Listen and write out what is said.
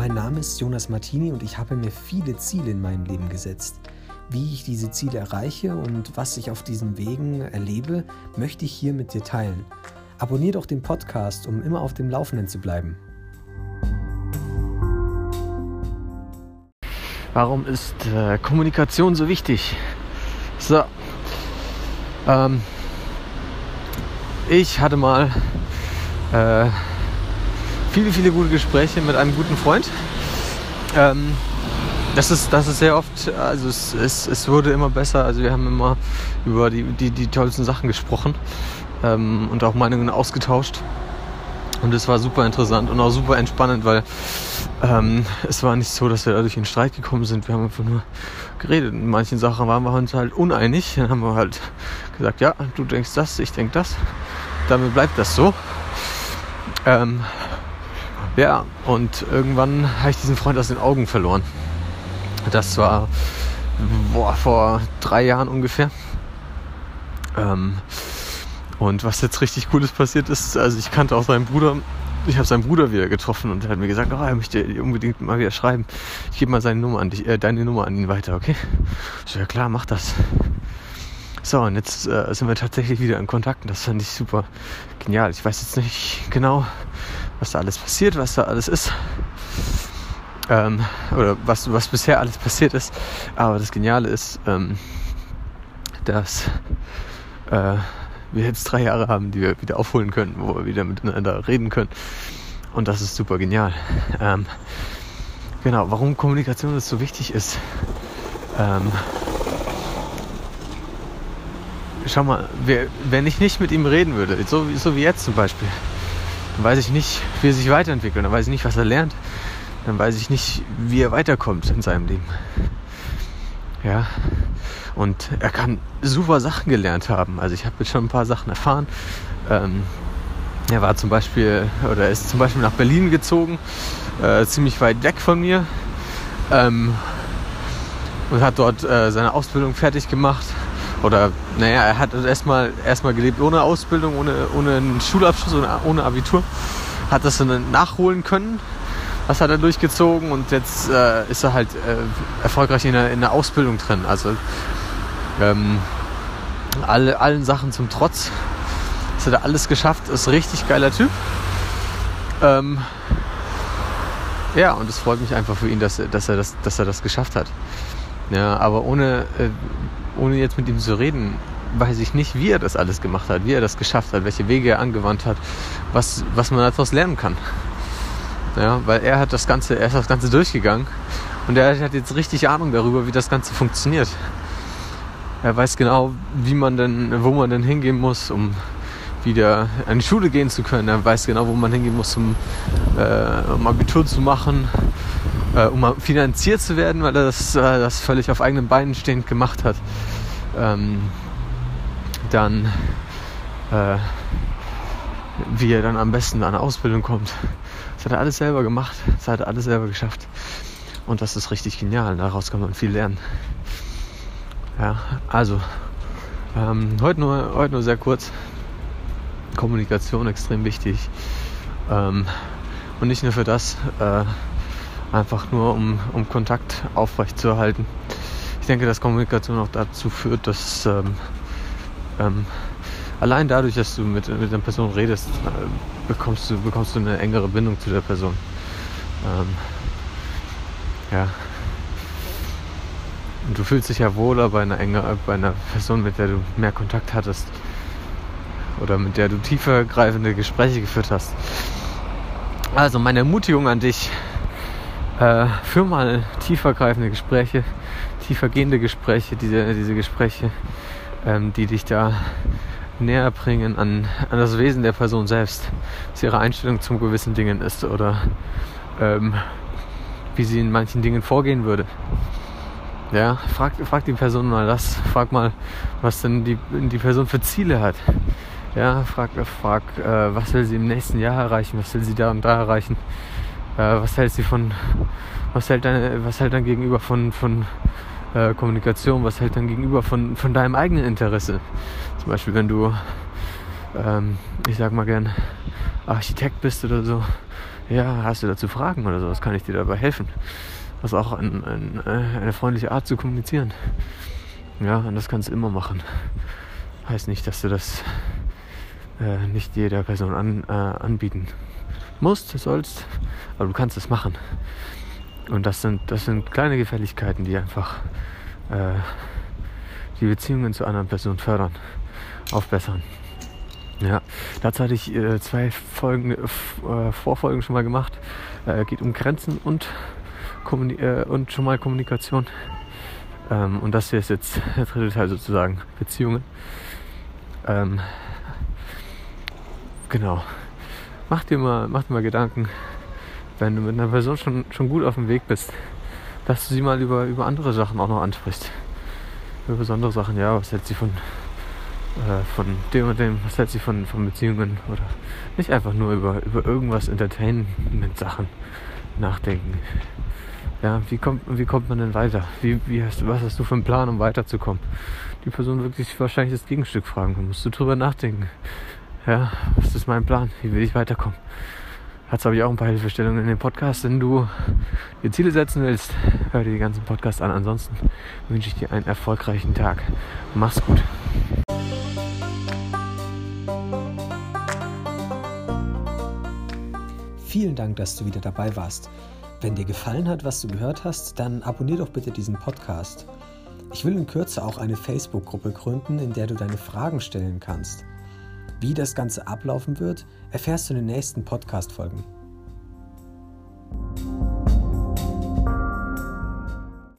Mein Name ist Jonas Martini und ich habe mir viele Ziele in meinem Leben gesetzt. Wie ich diese Ziele erreiche und was ich auf diesen Wegen erlebe, möchte ich hier mit dir teilen. Abonnier doch den Podcast, um immer auf dem Laufenden zu bleiben. Warum ist äh, Kommunikation so wichtig? So. Ähm, ich hatte mal äh, viele, viele gute Gespräche mit einem guten Freund. Ähm, das ist, das ist sehr oft, also es, es, es wurde immer besser. Also wir haben immer über die, die, die tollsten Sachen gesprochen ähm, und auch Meinungen ausgetauscht. Und es war super interessant und auch super entspannend, weil ähm, es war nicht so, dass wir dadurch in Streit gekommen sind. Wir haben einfach nur geredet. In manchen Sachen waren wir uns halt uneinig. Dann haben wir halt gesagt, ja, du denkst das, ich denk das. Damit bleibt das so. Ähm, ja, und irgendwann habe ich diesen Freund aus den Augen verloren. Das war boah, vor drei Jahren ungefähr. Ähm, und was jetzt richtig Cooles passiert ist, also ich kannte auch seinen Bruder, ich habe seinen Bruder wieder getroffen und er hat mir gesagt, oh, er möchte unbedingt mal wieder schreiben. Ich gebe mal seine Nummer an dich, äh, deine Nummer an ihn weiter, okay? So, ja klar, mach das. So, und jetzt äh, sind wir tatsächlich wieder in Kontakt und das fand ich super genial. Ich weiß jetzt nicht genau, was da alles passiert, was da alles ist. Ähm, oder was, was bisher alles passiert ist. Aber das Geniale ist, ähm, dass äh, wir jetzt drei Jahre haben, die wir wieder aufholen können, wo wir wieder miteinander reden können. Und das ist super genial. Ähm, genau, warum Kommunikation so wichtig ist. Ähm, schau mal, wer, wenn ich nicht mit ihm reden würde, so, so wie jetzt zum Beispiel, dann weiß ich nicht, wie er sich weiterentwickelt, dann weiß ich nicht, was er lernt, dann weiß ich nicht, wie er weiterkommt in seinem Leben. Ja, und er kann super Sachen gelernt haben. Also ich habe jetzt schon ein paar Sachen erfahren. Ähm, er war zum Beispiel, oder ist zum Beispiel nach Berlin gezogen, äh, ziemlich weit weg von mir. Ähm, und hat dort äh, seine Ausbildung fertig gemacht. Oder, naja, er hat erstmal erstmal gelebt ohne Ausbildung, ohne, ohne einen Schulabschluss, ohne, ohne Abitur. Hat das dann nachholen können. Was hat er durchgezogen und jetzt äh, ist er halt äh, erfolgreich in der, in der Ausbildung drin. Also ähm, alle, allen Sachen zum Trotz. Das hat er alles geschafft. Ist ein richtig geiler Typ. Ähm, ja, und es freut mich einfach für ihn, dass, dass, er, das, dass er das geschafft hat. Ja, aber ohne, äh, ohne jetzt mit ihm zu reden, weiß ich nicht, wie er das alles gemacht hat, wie er das geschafft hat, welche Wege er angewandt hat, was, was man daraus lernen kann. Ja, weil er hat das Ganze, er ist das Ganze durchgegangen und er hat jetzt richtig Ahnung darüber, wie das Ganze funktioniert. Er weiß genau, wie man denn, wo man denn hingehen muss, um wieder an die Schule gehen zu können. Er weiß genau, wo man hingehen muss, um, äh, um Abitur zu machen, äh, um finanziert zu werden, weil er das, äh, das völlig auf eigenen Beinen stehend gemacht hat. Ähm, dann, äh, wie er dann am besten an eine Ausbildung kommt. Das hat er alles selber gemacht. Das hat er alles selber geschafft. Und das ist richtig genial. Daraus kann man viel lernen. Ja, also ähm, heute, nur, heute nur sehr kurz. Kommunikation extrem wichtig. Ähm, und nicht nur für das, äh, einfach nur um, um Kontakt aufrechtzuerhalten. Ich denke, dass Kommunikation auch dazu führt, dass ähm, ähm, allein dadurch, dass du mit, mit einer Person redest, äh, bekommst, du, bekommst du eine engere Bindung zu der Person. Ähm, ja, und du fühlst dich ja wohler bei einer, enger, bei einer Person, mit der du mehr Kontakt hattest. Oder mit der du tiefer greifende Gespräche geführt hast. Also meine Ermutigung an dich, äh, führ mal tiefer greifende Gespräche, tiefer gehende Gespräche, diese, diese Gespräche, ähm, die dich da näher bringen an, an das Wesen der Person selbst, was ihre Einstellung zu gewissen Dingen ist oder ähm, wie sie in manchen Dingen vorgehen würde. Ja, frag, frag die Person mal das. Frag mal, was denn die, die Person für Ziele hat. Ja, frag, frag äh, was will sie im nächsten Jahr erreichen, was will sie da und da erreichen. Äh, was hält sie von, was hält deine, was hält dann gegenüber von, von äh, Kommunikation, was hält dann gegenüber von, von deinem eigenen Interesse. Zum Beispiel, wenn du, ähm, ich sag mal gern, Architekt bist oder so, ja, hast du dazu Fragen oder sowas, kann ich dir dabei helfen. Das ist auch ein, ein, äh, eine freundliche Art zu kommunizieren. Ja, und das kannst du immer machen. Heißt nicht, dass du das äh, nicht jeder Person an, äh, anbieten musst, sollst, aber du kannst es machen. Und das sind, das sind kleine Gefälligkeiten, die einfach äh, die Beziehungen zu anderen Personen fördern, aufbessern. Ja, dazu hatte ich äh, zwei Folgen, äh, Vorfolgen schon mal gemacht. Äh, geht um Grenzen und, äh, und schon mal Kommunikation. Ähm, und das hier ist jetzt der dritte Teil sozusagen, Beziehungen. Ähm, genau. Mach dir, mal, mach dir mal Gedanken, wenn du mit einer Person schon, schon gut auf dem Weg bist, dass du sie mal über, über andere Sachen auch noch ansprichst. Über besondere Sachen, ja, was hält sie von, äh, von dem und dem, was hält sie von, von Beziehungen oder nicht einfach nur über, über irgendwas Entertainment-Sachen nachdenken. Ja, wie kommt, wie kommt man denn weiter? Wie, wie hast, was hast du für einen Plan, um weiterzukommen? Die Person wird sich wahrscheinlich das Gegenstück fragen. Da musst du drüber nachdenken. Ja, was ist mein Plan? Wie will ich weiterkommen? Dazu habe ich auch ein paar Hilfestellungen in dem Podcast. Wenn du dir Ziele setzen willst, hör dir die ganzen Podcasts an. Ansonsten wünsche ich dir einen erfolgreichen Tag. Mach's gut. Vielen Dank, dass du wieder dabei warst. Wenn dir gefallen hat, was du gehört hast, dann abonnier doch bitte diesen Podcast. Ich will in Kürze auch eine Facebook-Gruppe gründen, in der du deine Fragen stellen kannst. Wie das Ganze ablaufen wird, erfährst du in den nächsten Podcast-Folgen.